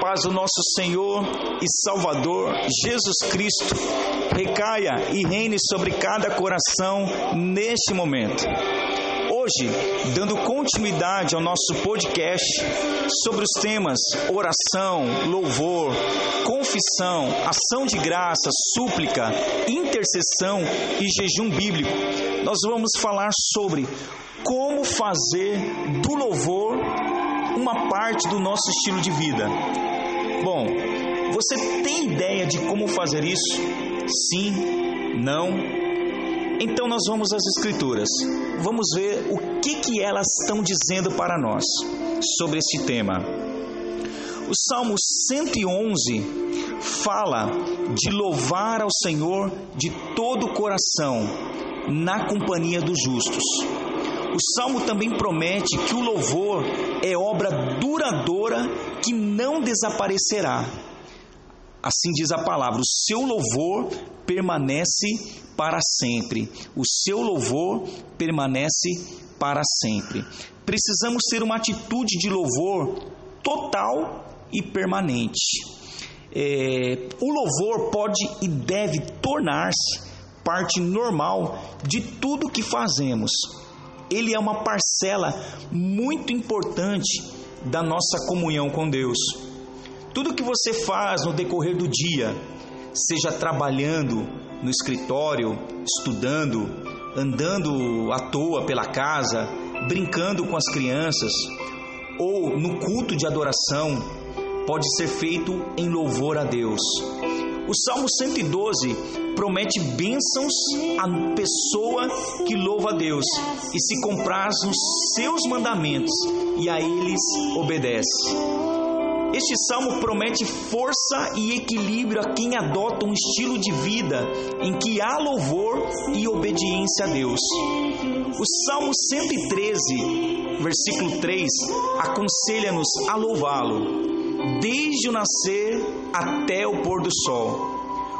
paz do nosso Senhor e Salvador Jesus Cristo recaia e reine sobre cada coração neste momento. Hoje, dando continuidade ao nosso podcast sobre os temas oração, louvor, confissão, ação de graça, súplica, intercessão e jejum bíblico, nós vamos falar sobre como fazer do louvor uma parte do nosso estilo de vida. Bom, você tem ideia de como fazer isso? Sim? Não? Então nós vamos às Escrituras. Vamos ver o que, que elas estão dizendo para nós sobre esse tema. O Salmo 111 fala de louvar ao Senhor de todo o coração, na companhia dos justos. O salmo também promete que o louvor é obra duradoura que não desaparecerá. Assim diz a palavra: o seu louvor permanece para sempre. O seu louvor permanece para sempre. Precisamos ter uma atitude de louvor total e permanente. É, o louvor pode e deve tornar-se parte normal de tudo que fazemos ele é uma parcela muito importante da nossa comunhão com Deus. Tudo que você faz no decorrer do dia, seja trabalhando no escritório, estudando, andando à toa pela casa, brincando com as crianças, ou no culto de adoração, pode ser feito em louvor a Deus. O Salmo 112 promete bênçãos à pessoa que louva a Deus e se compraz nos seus mandamentos e a eles obedece. Este salmo promete força e equilíbrio a quem adota um estilo de vida em que há louvor e obediência a Deus. O Salmo 113, versículo 3, aconselha-nos a louvá-lo desde o nascer até o pôr do sol.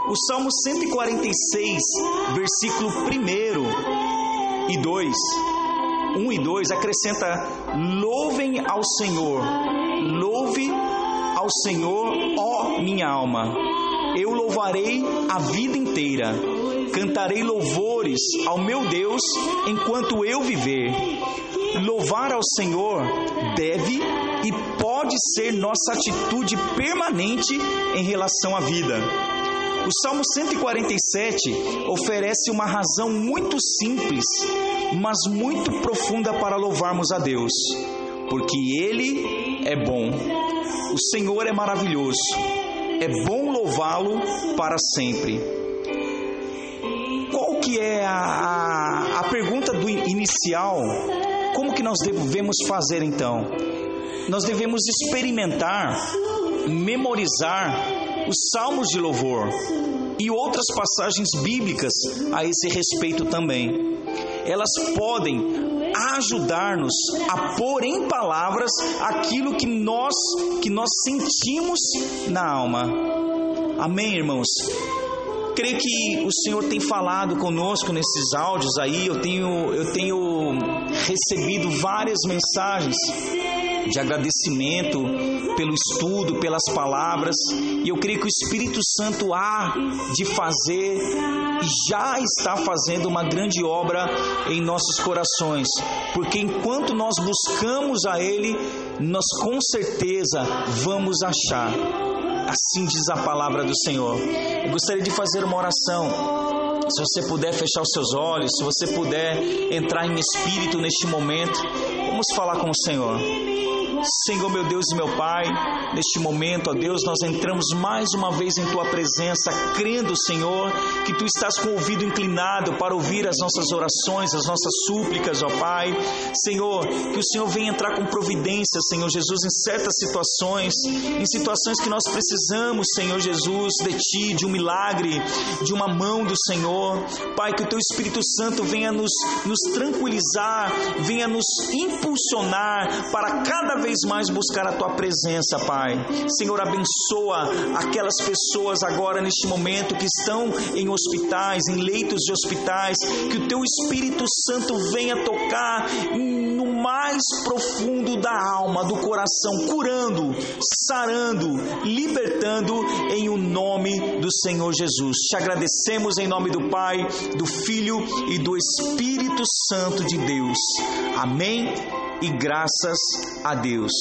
O Salmo 146, versículo 1 e 2, 1 e 2 acrescenta: Louvem ao Senhor, louve ao Senhor, ó minha alma. Eu louvarei a vida inteira, cantarei louvores ao meu Deus enquanto eu viver. Louvar ao Senhor deve e pode ser nossa atitude permanente em relação à vida. O Salmo 147 oferece uma razão muito simples, mas muito profunda para louvarmos a Deus, porque Ele é bom, o Senhor é maravilhoso, é bom louvá-lo para sempre. Qual que é a, a, a pergunta do inicial? Como que nós devemos fazer então? Nós devemos experimentar, memorizar os salmos de louvor e outras passagens bíblicas a esse respeito também. Elas podem ajudar-nos a pôr em palavras aquilo que nós que nós sentimos na alma. Amém, irmãos. Creio que o Senhor tem falado conosco nesses áudios aí. Eu tenho eu tenho recebido várias mensagens de agradecimento pelo estudo, pelas palavras, e eu creio que o Espírito Santo há de fazer e já está fazendo uma grande obra em nossos corações, porque enquanto nós buscamos a Ele, nós com certeza vamos achar. Assim diz a palavra do Senhor. Eu gostaria de fazer uma oração. Se você puder fechar os seus olhos, se você puder entrar em espírito neste momento, vamos falar com o Senhor. Senhor, meu Deus e meu Pai, neste momento, ó Deus, nós entramos mais uma vez em Tua presença, crendo, Senhor, que Tu estás com o ouvido inclinado para ouvir as nossas orações, as nossas súplicas, ó Pai. Senhor, que o Senhor venha entrar com providência, Senhor Jesus, em certas situações, em situações que nós precisamos, Senhor Jesus, de Ti, de um milagre, de uma mão do Senhor. Pai, que o Teu Espírito Santo venha nos, nos tranquilizar, venha nos impulsionar para cada vez vez mais buscar a tua presença, Pai. Senhor, abençoa aquelas pessoas agora neste momento que estão em hospitais, em leitos de hospitais, que o teu Espírito Santo venha tocar no mais profundo da alma, do coração, curando, sarando, libertando em o nome do Senhor Jesus. Te agradecemos em nome do Pai, do Filho e do Espírito Santo de Deus. Amém e graças a Deus.